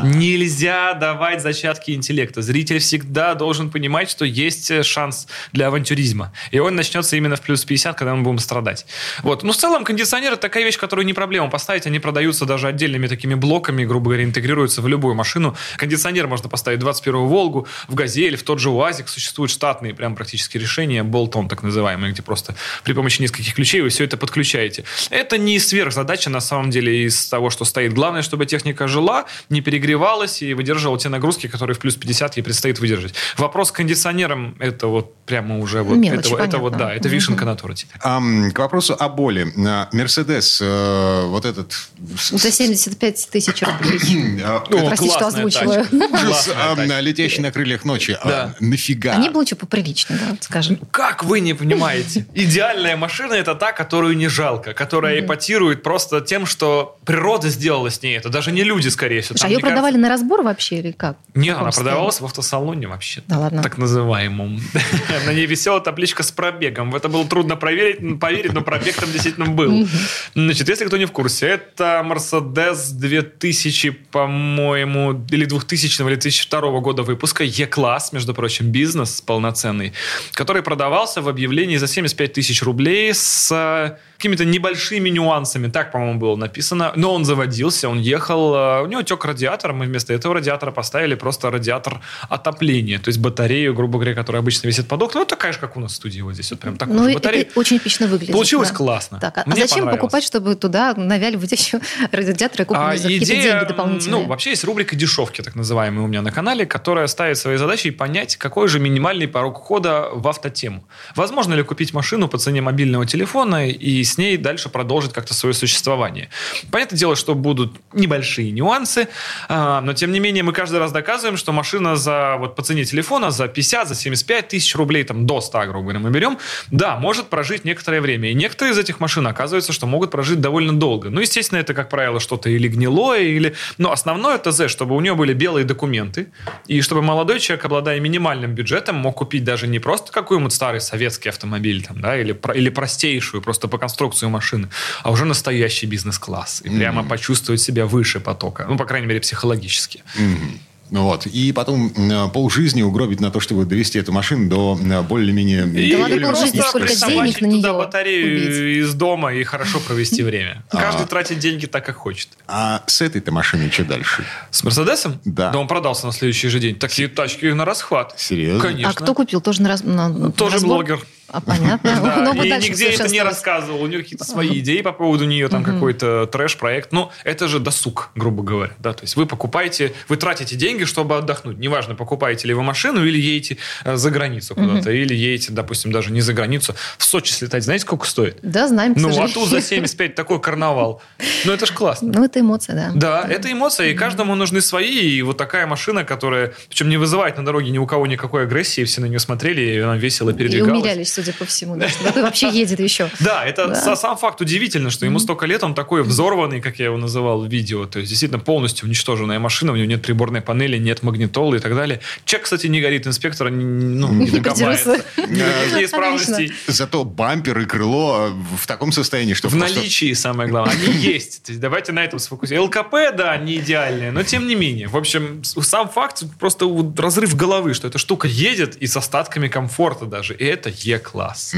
Нельзя давать зачатки интеллекта. Зритель всегда должен понимать, что есть э, шанс для авантюризма. И он начнется именно в плюс 50, когда мы будем страдать. Вот. Ну, в целом, кондиционеры такая вещь, которую не проблема поставить. Они продаются даже отдельными такими блоками, грубо говоря, интегрируются в любую машину. Кондиционер можно поставить в 21-ю Волгу, в Газель, в тот же УАЗик. Существуют штатные прям практически решения, болтон так называемый, где просто при помощи нескольких ключей вы все это подключаете. Это не сверхзадача на самом деле из того, что стоит. Главное, чтобы техника жила, не перегревалась и выдерживала те нагрузки, которые в плюс 50 ей предстоит выдержать. Вопрос с кондиционером, это вот прямо уже вот, Мелочь, это, это вот, да, это вишенка на торте. Ам, к вопросу о боли. А, Мерседес, э, вот этот... За 75 тысяч рублей. а, О, Простите, что классная озвучила. тачка. ужас, Классная а, тачка. летящий на крыльях ночи. А, Да. Нафига? Они были что поприличнее, да, скажем. Как вы не понимаете? Идеальная машина это та, которую не жалко, которая эпатирует просто тем, что природа сделала с ней это. Даже не люди, скорее всего. А ее продавали на разбор вообще или как? Не, В каком она продавалась в автосалоне вообще. Да ладно. Так называемом. На ней висела табличка с пробегом. В это было трудно проверить, м, поверить, но пробег там действительно был. Значит, если кто не в курсе, это Mercedes 2000, по-моему, или 2000 или 2002 года выпуска, E-класс, между прочим, бизнес полноценный, который продавался в объявлении за 75 тысяч рублей с э, какими-то небольшими нюансами. Так, по-моему, было написано. Но он заводился, он ехал, э, у него тек радиатор, мы вместо этого радиатора поставили просто радиатор отопления, то есть батарею, грубо говоря, которая обычно висит под окнами. Ну, такая же, как у нас в студии вот здесь. Вот прям такую Ну, же это очень эпично выглядит. Получилось да. классно. Так, а Мне зачем понравилось. покупать, чтобы туда навяливать еще радиаторы, А купленные за какие-то деньги дополнительные? ну, вообще есть рубрика дешевки, так называемая у меня на канале, которая ставит своей задачей понять, какой же минимальный порог ухода в автотему. Возможно ли купить машину по цене мобильного телефона и с ней дальше продолжить как-то свое существование? Понятное дело, что будут небольшие нюансы, а, но тем не менее мы каждый раз доказываем, что машина за вот по цене телефона за 50, за 75 тысяч рублей, там до 100, грубо говоря, мы берем, да, может прожить некоторое время. И некоторые из этих машин оказывается, что могут прожить довольно долго. Ну, естественно, это, как правило, что-то или гнилое, или... Но основное ТЗ, чтобы у нее были белые документы, и чтобы молодой человек, обладая минимальным бюджетом, мог купить даже не просто какой-нибудь старый советский автомобиль, там, да, или, или простейшую просто по конструкции машины, а уже настоящий бизнес-класс. И прямо почувствовать себя выше потока. Ну, по крайней мере, психологически. Мгм. Ну Вот. И потом э, полжизни угробить на то, чтобы довести эту машину до э, более-менее... И Да ладно, полжизни, просто сколько денег на туда нее батарею убить. из дома и хорошо провести время. А. Каждый тратит деньги так, как хочет. А с этой-то машиной что дальше? С Мерседесом? Да. Да он продался на следующий же день. Такие тачки на расхват. Серьезно? Конечно. А кто купил? Тоже на, раз- на- на Тоже разбор? блогер. А, понятно. Да, Ну, и нигде это не рассказывал. У нее какие-то свои идеи по поводу нее, там какой-то трэш-проект. Ну, это же досуг, грубо говоря. Да? То есть вы покупаете, вы тратите деньги, чтобы отдохнуть. Неважно, покупаете ли вы машину или едете э, за границу куда-то, или едете, допустим, даже не за границу. В Сочи слетать, знаете, сколько стоит? Да, знаем, Ну, а тут за 75 такой карнавал. Ну, это ж классно. Ну, это эмоция, да. Да, это эмоция, и каждому нужны свои. И вот такая машина, которая, причем не вызывает на дороге ни у кого никакой агрессии, все на нее смотрели, и она весело передвигалась. Судя по всему, да, что такой вообще едет еще. Да, это Да. са- сам факт удивительно, что ему столько лет, он такой взорванный, как я его называл в видео. То есть, действительно, полностью уничтоженная машина, у него нет приборной панели, нет магнитолы и так далее. Чек, кстати, не горит, инспектор не, ну, не докопается. Интересно. Никаких исправностей. Зато бампер и крыло в таком состоянии, что В наличии, самое главное. Они есть. То есть давайте на этом сфокусируемся. ЛКП, да, не идеальные, но тем не менее. В общем, сам факт, просто разрыв головы, что эта штука едет и с остатками комфорта даже. И это Е-класс.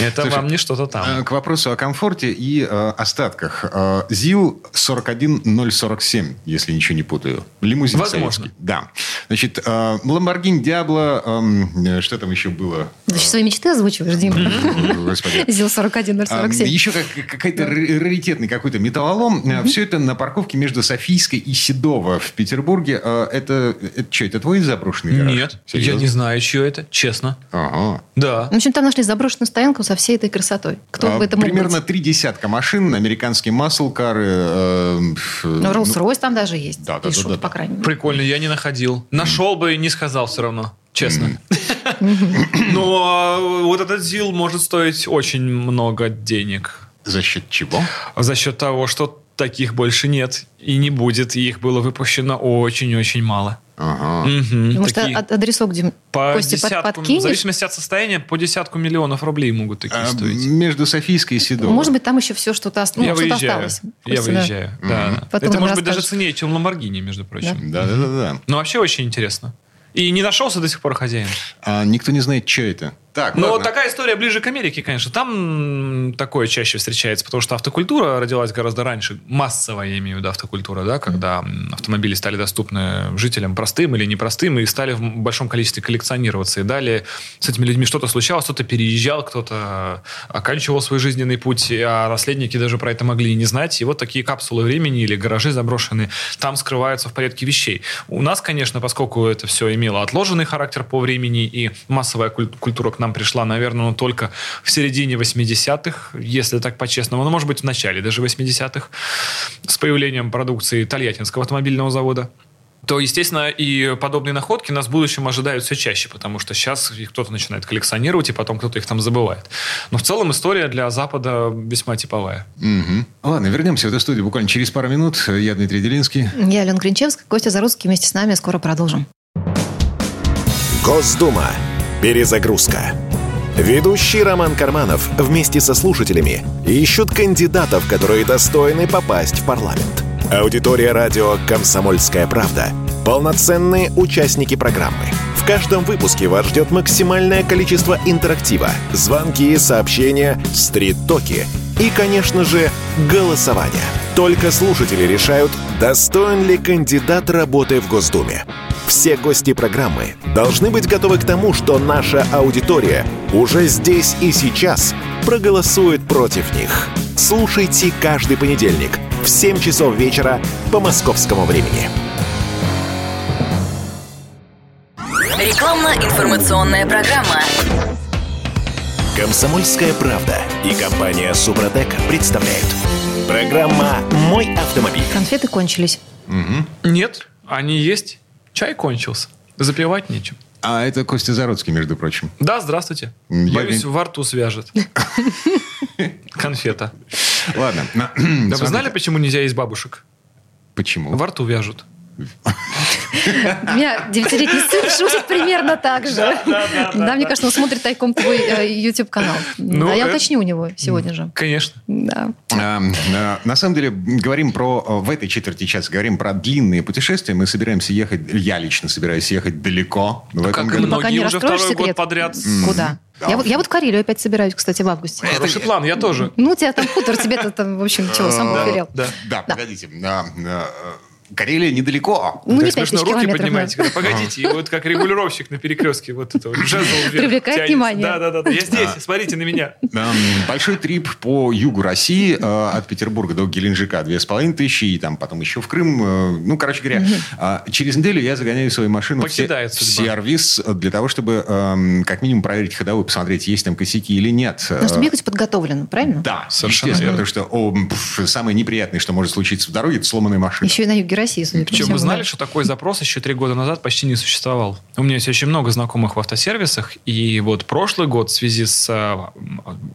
Это Слушай, вам не что-то там. Э, К вопросу о комфорте и э, остатках. Э, ЗИЛ 41047, если ничего не путаю. Лимузин Возможно. советский. Да. Значит, э, Lamborghini Diablo, эм, что там еще было? Ты еще свои мечты озвучиваешь, Дима. Господи. ЗИЛ-41-047. Еще как, какой-то раритетный какой-то металлолом. Все это на парковке между Софийской и Седово в Петербурге. Э, Это, что, это твой заброшенный гараж? Нет, я не знаю, чье это, честно. Ага. Да. В общем, там нашли заброшенную стоянку со всей этой красотой. Кто А, бы это мог Примерно быть? три десятка машин, американские маслкары. э, ф- Ну, Rolls-Royce там даже есть. Да, да, Пишут, да, да, по крайней мере. Прикольно, я не находил. Нашел бы и не сказал все равно. Честно. Но вот этот ЗИЛ может стоить очень много денег. За счет чего? За счет того, что таких больше нет и не будет. И их было выпущено очень-очень мало. Ага. Такие а- адресок, Дим, по Костя, под- десятку, в подкинешь? зависимости от состояния, по десятку миллионов рублей могут такие А, стоить. Между Софийской и Седово. Может быть, там еще все что-то, ну, я выезжаю. осталось. Я Костя, да. выезжаю. Потом Это может быть даже ценнее, чем Ламборгини, между прочим. Да, да, да, да. Но вообще очень интересно. И не нашелся до сих пор хозяин. А никто не знает, что это. Так, Но ладно. такая история ближе к Америке, конечно. Там такое чаще встречается, потому что автокультура родилась гораздо раньше. Массовая, я имею в виду, автокультура, да, когда автомобили стали доступны жителям простым или непростым и стали в большом количестве коллекционироваться. И далее с этими людьми что-то случалось, кто-то переезжал, кто-то оканчивал свой жизненный путь, а наследники даже про это могли и не знать. И вот такие капсулы времени или гаражи заброшенные там скрываются в порядке вещей. У нас, конечно, поскольку это все имело отложенный характер по времени, и массовая куль- культура к нам пришла, наверное, ну, только в середине 80-х, если так по-честному, ну, может быть, в начале даже 80-х, с появлением продукции Тольяттинского автомобильного завода то, естественно, и подобные находки нас в будущем ожидают все чаще, потому что сейчас их кто-то начинает коллекционировать, и потом кто-то их там забывает. Но в целом история для Запада весьма типовая. Мгм. Ладно, вернемся в эту студию буквально через пару минут. Я Дмитрий Делинский. Я Алена Гринчевская, Костя Заруцкий вместе с нами. Скоро продолжим. Госдума. Перезагрузка. Ведущий Роман Карманов вместе со слушателями ищут кандидатов, которые достойны попасть в парламент. Аудитория радио «Комсомольская правда» — полноценные участники программы. В каждом выпуске вас ждет максимальное количество интерактива, звонки, сообщения, стрит-токи и, конечно же, голосование. Только слушатели решают, достоин ли кандидат работы в Госдуме. Все гости программы должны быть готовы к тому, что наша аудитория уже здесь и сейчас проголосует против них. Слушайте каждый понедельник в 7 часов вечера по московскому времени. Рекламно-информационная программа. Комсомольская правда и компания Супротек представляют. Программа «Мой автомобиль». Конфеты кончились. Нет, они есть. Чай кончился. Запивать нечем. А это Костя Заруцкий, между прочим. Да, здравствуйте. Я Боюсь, во рту свяжет. Конфета. Ладно. Да вы знали, почему нельзя есть бабушек? Почему? Во рту вяжут. У меня девятилетний сын шутит примерно так же. Да, мне кажется, он смотрит тайком твой э, YouTube-канал. Ну, Да, я это- уточню у него сегодня же. Конечно. Да. А, а, На самом деле, говорим про, э, в этой четверти часа говорим про длинные путешествия. Мы собираемся ехать, я лично собираюсь ехать далеко. В этом Как и году. Пока не многие уже второй год секрет. подряд. Куда? Я, вот- я вот в Карелию опять собираюсь, кстати, в августе. Хороший план, я тоже. Ну, у тебя там хутор, тебе-то там, в общем, чего, сам да. Да, погодите. А, а, Карелия недалеко. Ну, не Так пять смешно руки поднимаете. да. когда Погодите, и вот как регулировщик на перекрестке вот это вот жезл вверх Привлекает тянется. внимание. Да, да, да. Я здесь, смотрите на меня. Большой трип по югу России э, от Петербурга до Геленджика две с половиной тысячи, и там потом еще в Крым. э, Ну, короче говоря, а, через неделю я загоняю свою машину в се- в сервис для того, чтобы эм, как минимум проверить ходовую, посмотреть, есть там косяки или нет. Ну, чтобы Э, ехать подготовлен, правильно? Да, Совершенно верно. потому что о, пф, самое неприятное, что может случиться в дороге, это сломанная машина. Еще и на юге России, судя по Причем всему. вы знали, да. что такой запрос еще три года назад почти не существовал. У меня есть очень много знакомых в автосервисах, и вот прошлый год в связи с а,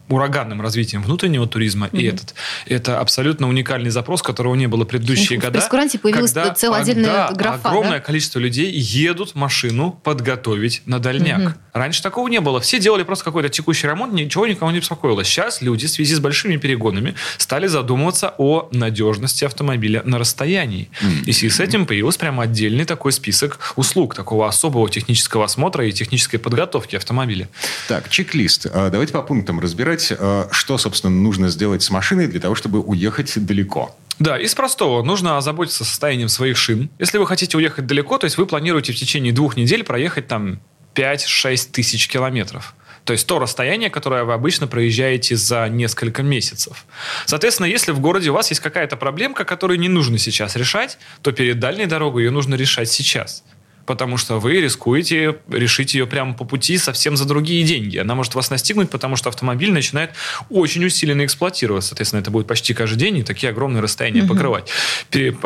ураганным развитием внутреннего туризма и этот, это абсолютно уникальный запрос, которого не было предыдущие В года. пресс-куранте появилась когда- целая отдельная когда графа, огромное да? количество людей едут машину подготовить на дальняк. Раньше такого не было. Все делали просто какой-то текущий ремонт, ничего никого не беспокоило. Сейчас люди в связи с большими перегонами стали задумываться о надежности автомобиля на расстоянии. И в связи с этим появился прямо отдельный такой список услуг, такого особого технического осмотра и технической подготовки автомобиля. Так, чек-лист. А, Давайте по пунктам разбирать, а, что, собственно, нужно сделать с машиной для того, чтобы уехать далеко. Да, из простого. Нужно озаботиться состоянием своих шин. Если вы хотите уехать далеко, то есть вы планируете в течение двух недель проехать там 5-6 тысяч километров. То есть то расстояние, которое вы обычно проезжаете за несколько месяцев. Соответственно, если в городе у вас есть какая-то проблемка, которую не нужно сейчас решать, то перед дальней дорогой ее нужно решать сейчас. Потому что вы рискуете решить ее прямо по пути совсем за другие деньги. Она может вас настигнуть, потому что автомобиль начинает очень усиленно эксплуатироваться. Соответственно, это будет почти каждый день и такие огромные расстояния Мгм. покрывать.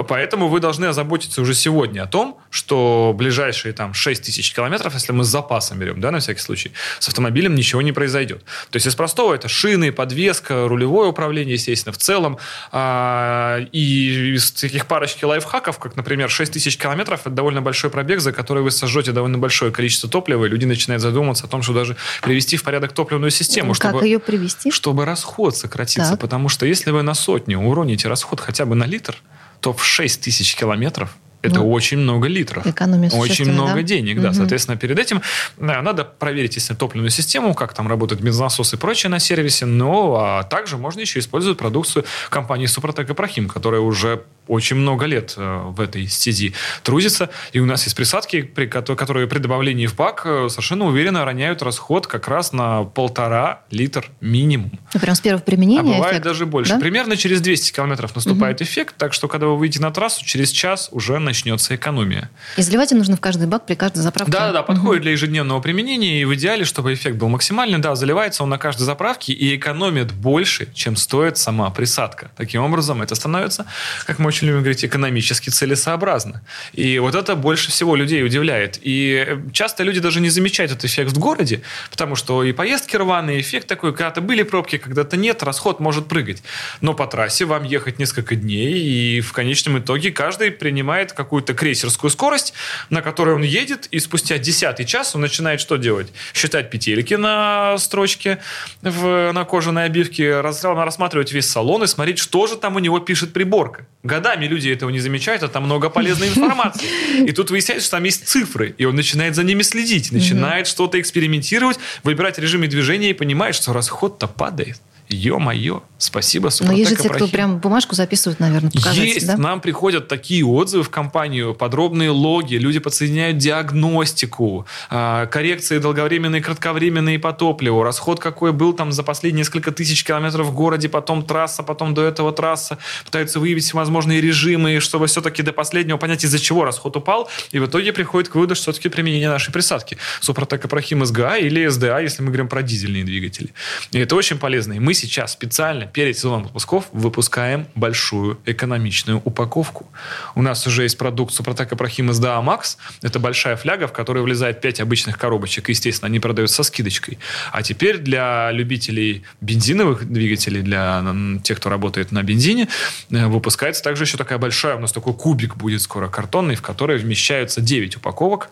Поэтому вы должны озаботиться уже сегодня о том, что ближайшие там 6 тысяч километров, если мы с запасом берем, да, на всякий случай, с автомобилем ничего не произойдет. То есть из простого это шины, подвеска, рулевое управление, естественно, в целом. А, и из таких парочки лайфхаков, как, например, 6 тысяч километров, это довольно большой пробег, за который вы сожжете довольно большое количество топлива, и люди начинают задумываться о том, что даже привести в порядок топливную систему, Как чтобы ее привести? чтобы расход сократиться. Так. Потому что если вы на сотню уроните расход хотя бы на литр, то в 6 тысяч километров это Ну, очень много литров. Экономия Очень много да? денег, да. Мгм. Соответственно, перед этим да, надо проверить, если топливную систему, как там работает бензонасос и прочее на сервисе, но а также можно еще использовать продукцию компании Супротек и Прохим, которая уже очень много лет э, в этой стези трудится. И у нас есть присадки, при, кото- которые при добавлении в бак э, совершенно уверенно роняют расход как раз на полтора литр минимум. Ну, прям с первого применения А бывает эффект, даже больше. да? Примерно через 200 километров наступает эффект, так что когда вы выйдете на трассу, через час уже начнется экономия. И заливать нужно в каждый бак при каждой заправке. Да, да, подходит для ежедневного применения, и в идеале, чтобы эффект был максимальный, да, заливается он на каждой заправке и экономит больше, чем стоит сама присадка. Таким образом, это становится, как мы очень любим говорить, экономически целесообразно. И вот это больше всего людей удивляет. И э, часто люди даже не замечают этот эффект в городе, потому что и поездки рваные, эффект такой, когда-то были пробки, когда-то нет, расход может прыгать. Но по трассе вам ехать несколько дней, и в конечном итоге каждый принимает какую-то крейсерскую скорость, на которой он едет, и спустя десятый час он начинает что делать? Считать петельки на строчке в, на кожаной обивке, рас- рассматривать весь салон и смотреть, что же там у него пишет приборка. Годами люди этого не замечают, а там много полезной информации. И тут выясняется, что там есть цифры, и он начинает за ними следить, начинает что-то экспериментировать, выбирать режимы движения и понимает, что расход-то падает. Ё-моё, спасибо, Но Супротек есть же те, кто прям бумажку записывают, наверное, показатель, Есть, да? нам приходят такие отзывы в компанию, подробные логи, люди подсоединяют диагностику, а, коррекции долговременные, кратковременные по топливу, расход какой был там за последние несколько тысяч километров в городе, потом трасса, потом до этого трасса, пытаются выявить всевозможные режимы, чтобы все-таки до последнего понять, из-за чего расход упал, и в итоге приходит к выводу, что все-таки применение нашей присадки. Супротек Апрахим СГА или СДА, если мы говорим про дизельные двигатели. И это очень полезно. И мы сейчас специально перед сезоном отпусков выпускаем большую экономичную упаковку. У нас уже есть продукт Супротек Апрахим СДА Макс. Это большая фляга, в которую влезает 5 обычных коробочек. Естественно, они продаются со скидочкой. А теперь для любителей бензиновых двигателей, для тех, кто работает на бензине, э, выпускается также еще такая большая, у нас такой кубик будет скоро картонный, в который вмещаются 9 упаковок,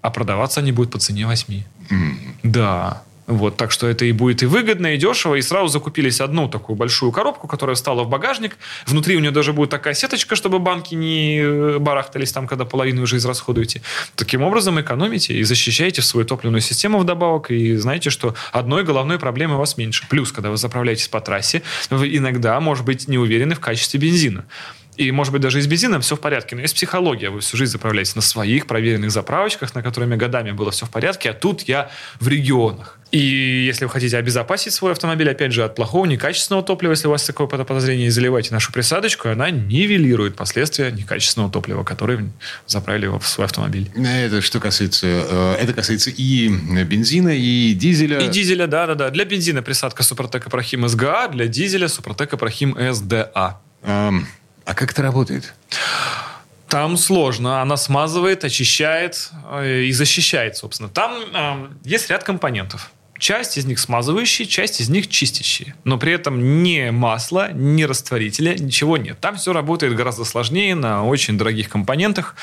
а продаваться они будут по цене 8. Да. Вот, так что это и будет и выгодно, и дешево. И сразу закупились одну такую большую коробку, которая встала в багажник. Внутри у нее даже будет такая сеточка, чтобы банки не э, барахтались там, когда половину уже израсходуете. Таким образом экономите и защищаете свою топливную систему вдобавок. И знаете, что одной головной проблемы у вас меньше. Плюс, когда вы заправляетесь по трассе, вы иногда, может быть, не уверены в качестве бензина. И, может быть, даже и с бензином все в порядке. Но есть психология. Вы всю жизнь заправляетесь на своих проверенных заправочках, на которыми годами было все в порядке, а тут я в регионах. И если вы хотите обезопасить свой автомобиль, опять же, от плохого, некачественного топлива, если у вас такое подозрение, заливайте нашу присадочку, и она нивелирует последствия некачественного топлива, которое заправили в свой автомобиль. Это что касается... э, Это касается и бензина, и дизеля. И дизеля, да-да-да. Для бензина присадка Супротек Апрахим СГА, для дизеля Супротек Апрахим СДА. Эм, А как это работает? Там сложно. Она смазывает, очищает э, и защищает, собственно. Там э, есть ряд компонентов. Часть из них смазывающие, часть из них чистящие. Но при этом ни масла, ни растворителя, ничего нет. Там все работает гораздо сложнее, на очень дорогих компонентах.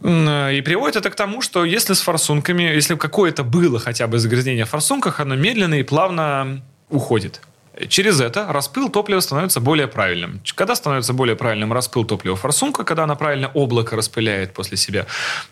Э, И приводит это к тому, что если с форсунками, если какое-то было хотя бы загрязнение в форсунках, оно медленно и плавно уходит. Через это распыл топлива становится более правильным. Когда становится более правильным распыл топлива форсунка, когда она правильно облако распыляет после себя,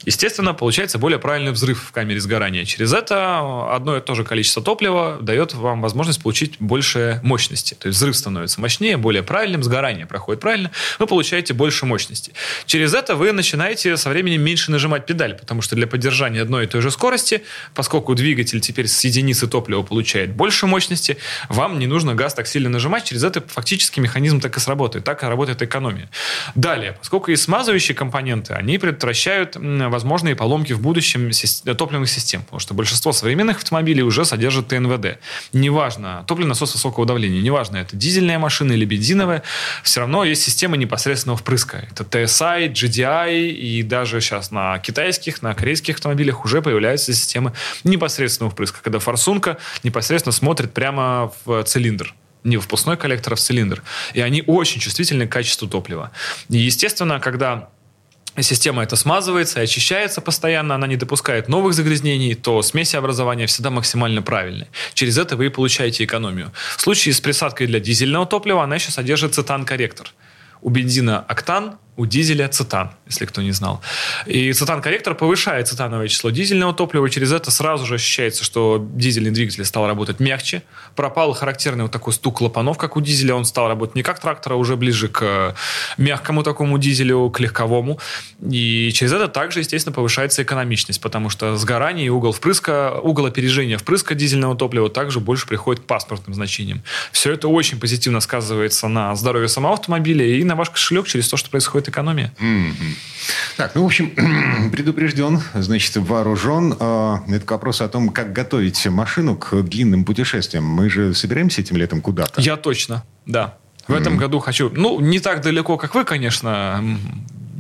естественно, получается более правильный взрыв в камере сгорания. Через это одно и то же количество топлива дает вам возможность получить больше мощности. То есть взрыв становится мощнее, более правильным, сгорание проходит правильно, вы получаете больше мощности. Через это вы начинаете со временем меньше нажимать педаль, потому что для поддержания одной и той же скорости, поскольку двигатель теперь с единицы топлива получает больше мощности, вам не нужно газ так сильно нажимать, через это фактически механизм так и сработает. Так и работает экономия. Далее, поскольку есть смазывающие компоненты, они предотвращают возможные поломки в будущем топливных систем, потому что большинство современных автомобилей уже содержат ТНВД. Неважно, топливный насос высокого давления, неважно, это дизельная машина или бензиновая, все равно есть система непосредственного впрыска. Это TSI, GDI и даже сейчас на китайских, на корейских автомобилях уже появляются системы непосредственного впрыска, когда форсунка непосредственно смотрит прямо в цилиндр не в впускной коллектор, а в цилиндр. И они очень чувствительны к качеству топлива. И, естественно, когда система это смазывается и очищается постоянно, она не допускает новых загрязнений, то смеси образования всегда максимально правильные. Через это вы и получаете экономию. В случае с присадкой для дизельного топлива она еще содержит цитан-корректор. У бензина октан, у дизеля цитан, если кто не знал. И цитан-корректор повышает цитановое число дизельного топлива, через это сразу же ощущается, что дизельный двигатель стал работать мягче, пропал характерный вот такой стук клапанов, как у дизеля, он стал работать не как трактор, а уже ближе к мягкому такому дизелю, к легковому. И через это также, естественно, повышается экономичность, потому что сгорание и угол впрыска, угол опережения впрыска дизельного топлива также больше приходит к паспортным значениям. Все это очень позитивно сказывается на здоровье самого автомобиля и на ваш кошелек через то, что происходит будет экономия. Mm-hmm. Так, ну, в общем, предупрежден, значит, вооружен. А, это к вопросу о том, как готовить машину к длинным путешествиям. Мы же собираемся этим летом куда-то? Я точно, да. В mm-hmm. этом году хочу, ну, не так далеко, как вы, конечно,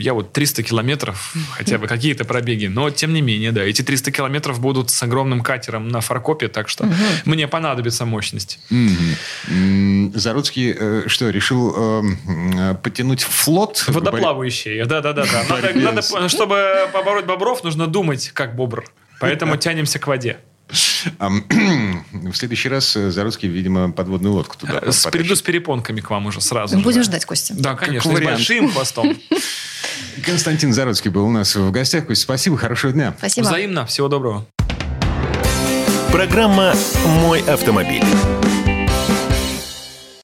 я вот 300 километров, хотя бы какие-то пробеги, но тем не менее, да, эти 300 километров будут с огромным катером на фаркопе, так что угу. мне понадобится мощность. Угу. Заруцкий э, что, решил э, подтянуть флот? Водоплавающий, да-да-да. Надо, надо, чтобы побороть бобров, нужно думать, как бобр. Поэтому тянемся к воде. В следующий раз э, Заруцкий, видимо, подводную лодку туда Приду с перепонками к вам уже сразу. Будем ждать, Костя. Да, конечно, с большим хвостом. Константин Заруцкий был у нас в гостях. Костя, спасибо, хорошего дня. Спасибо. Взаимно, всего доброго. Программа «Мой автомобиль».